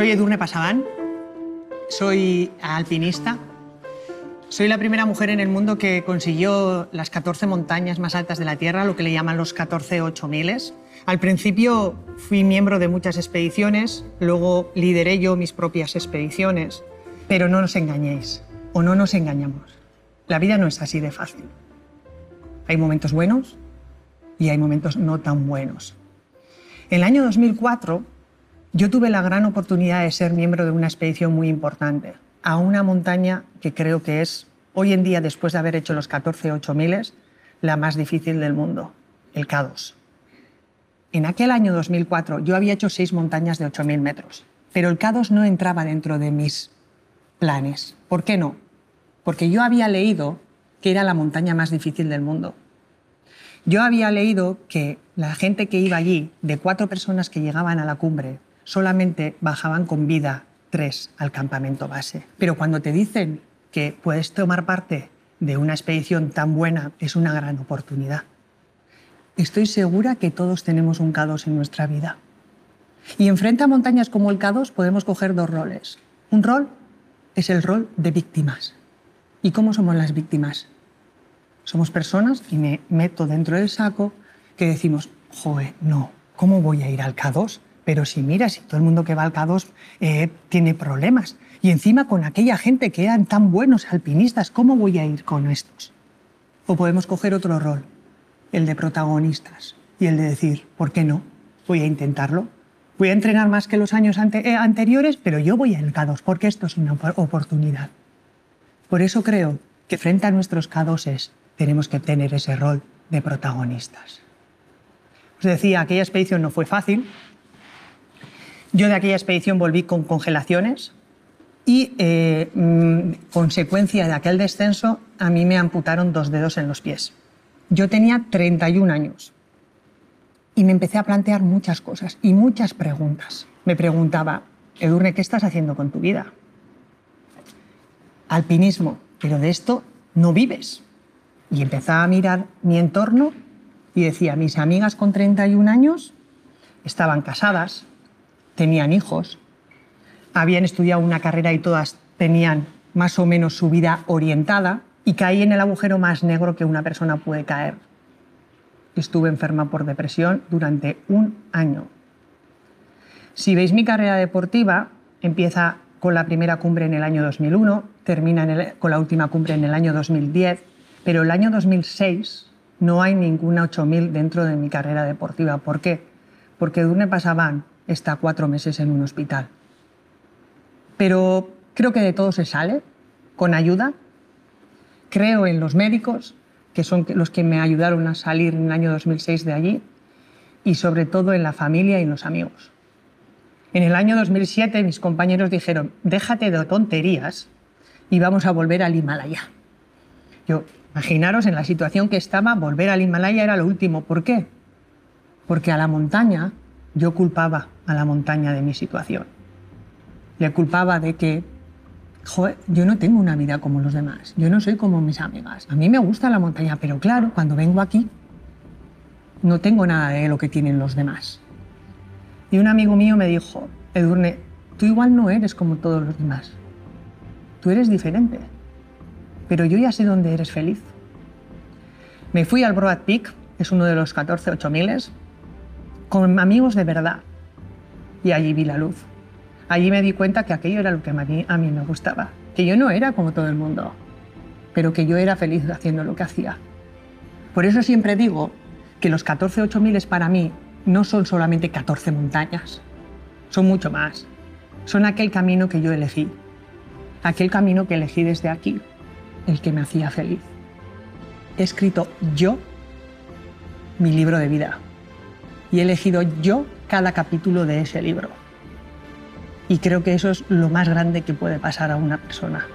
Soy Edurne Pasaban, soy alpinista. Soy la primera mujer en el mundo que consiguió las 14 montañas más altas de la Tierra, lo que le llaman los 14 8000. Al principio fui miembro de muchas expediciones, luego lideré yo mis propias expediciones. Pero no nos engañéis, o no nos engañamos. La vida no es así de fácil. Hay momentos buenos y hay momentos no tan buenos. En el año 2004 yo tuve la gran oportunidad de ser miembro de una expedición muy importante, a una montaña que creo que es, hoy en día, después de haber hecho los 14 8000, la más difícil del mundo, el K2. En aquel año 2004 yo había hecho seis montañas de 8000 metros, pero el K2 no entraba dentro de mis planes. ¿Por qué no? Porque yo había leído que era la montaña más difícil del mundo. Yo había leído que la gente que iba allí, de cuatro personas que llegaban a la cumbre, solamente bajaban con vida tres al campamento base. Pero cuando te dicen que puedes tomar parte de una expedición tan buena, es una gran oportunidad. Estoy segura que todos tenemos un K2 en nuestra vida. Y enfrente a montañas como el K2 podemos coger dos roles. Un rol es el rol de víctimas. ¿Y cómo somos las víctimas? Somos personas, y me meto dentro del saco, que decimos, joder, no, ¿cómo voy a ir al K2? Pero si mira, si todo el mundo que va al K2 eh, tiene problemas. Y encima con aquella gente que eran tan buenos alpinistas, ¿cómo voy a ir con estos? O podemos coger otro rol, el de protagonistas, y el de decir, ¿por qué no? Voy a intentarlo. Voy a entrenar más que los años eh, anteriores, pero yo voy al K2 porque esto es una oportunidad. Por eso creo que frente a nuestros K2 tenemos que tener ese rol de protagonistas. Os decía, aquella expedición no fue fácil, yo de aquella expedición volví con congelaciones y, eh, mm, consecuencia de aquel descenso, a mí me amputaron dos dedos en los pies. Yo tenía 31 años y me empecé a plantear muchas cosas y muchas preguntas. Me preguntaba, Edurne, ¿qué estás haciendo con tu vida? Alpinismo, pero de esto no vives. Y empezaba a mirar mi entorno y decía, mis amigas con 31 años estaban casadas, tenían hijos, habían estudiado una carrera y todas tenían más o menos su vida orientada y caí en el agujero más negro que una persona puede caer. Estuve enferma por depresión durante un año. Si veis mi carrera deportiva, empieza con la primera cumbre en el año 2001, termina con la última cumbre en el año 2010, pero el año 2006 no hay ninguna 8000 dentro de mi carrera deportiva. ¿Por qué? Porque Durne Pasaban está cuatro meses en un hospital. Pero creo que de todo se sale, con ayuda. Creo en los médicos, que son los que me ayudaron a salir en el año 2006 de allí, y sobre todo en la familia y en los amigos. En el año 2007 mis compañeros dijeron, déjate de tonterías y vamos a volver al Himalaya. Yo, imaginaros en la situación que estaba, volver al Himalaya era lo último. ¿Por qué? Porque a la montaña yo culpaba a la montaña de mi situación. Le culpaba de que, joder, yo no tengo una vida como los demás, yo no soy como mis amigas. A mí me gusta la montaña, pero claro, cuando vengo aquí no tengo nada de lo que tienen los demás. Y un amigo mío me dijo, Edurne, tú igual no eres como todos los demás. Tú eres diferente. Pero yo ya sé dónde eres feliz. Me fui al Broad Peak, es uno de los 14 8000, con amigos de verdad, y allí vi la luz. Allí me di cuenta que aquello era lo que a mí, me gustaba, que yo no era como todo el mundo, pero que yo era feliz haciendo lo que hacía. Por eso siempre digo que los 14 8000 para mí no son solamente 14 montañas, son mucho más. Son aquel camino que yo elegí, aquel camino que elegí desde aquí, el que me hacía feliz. He escrito yo mi libro de vida y he elegido yo cada capítulo de ese libro. Y creo que eso es lo más grande que puede pasar a una persona.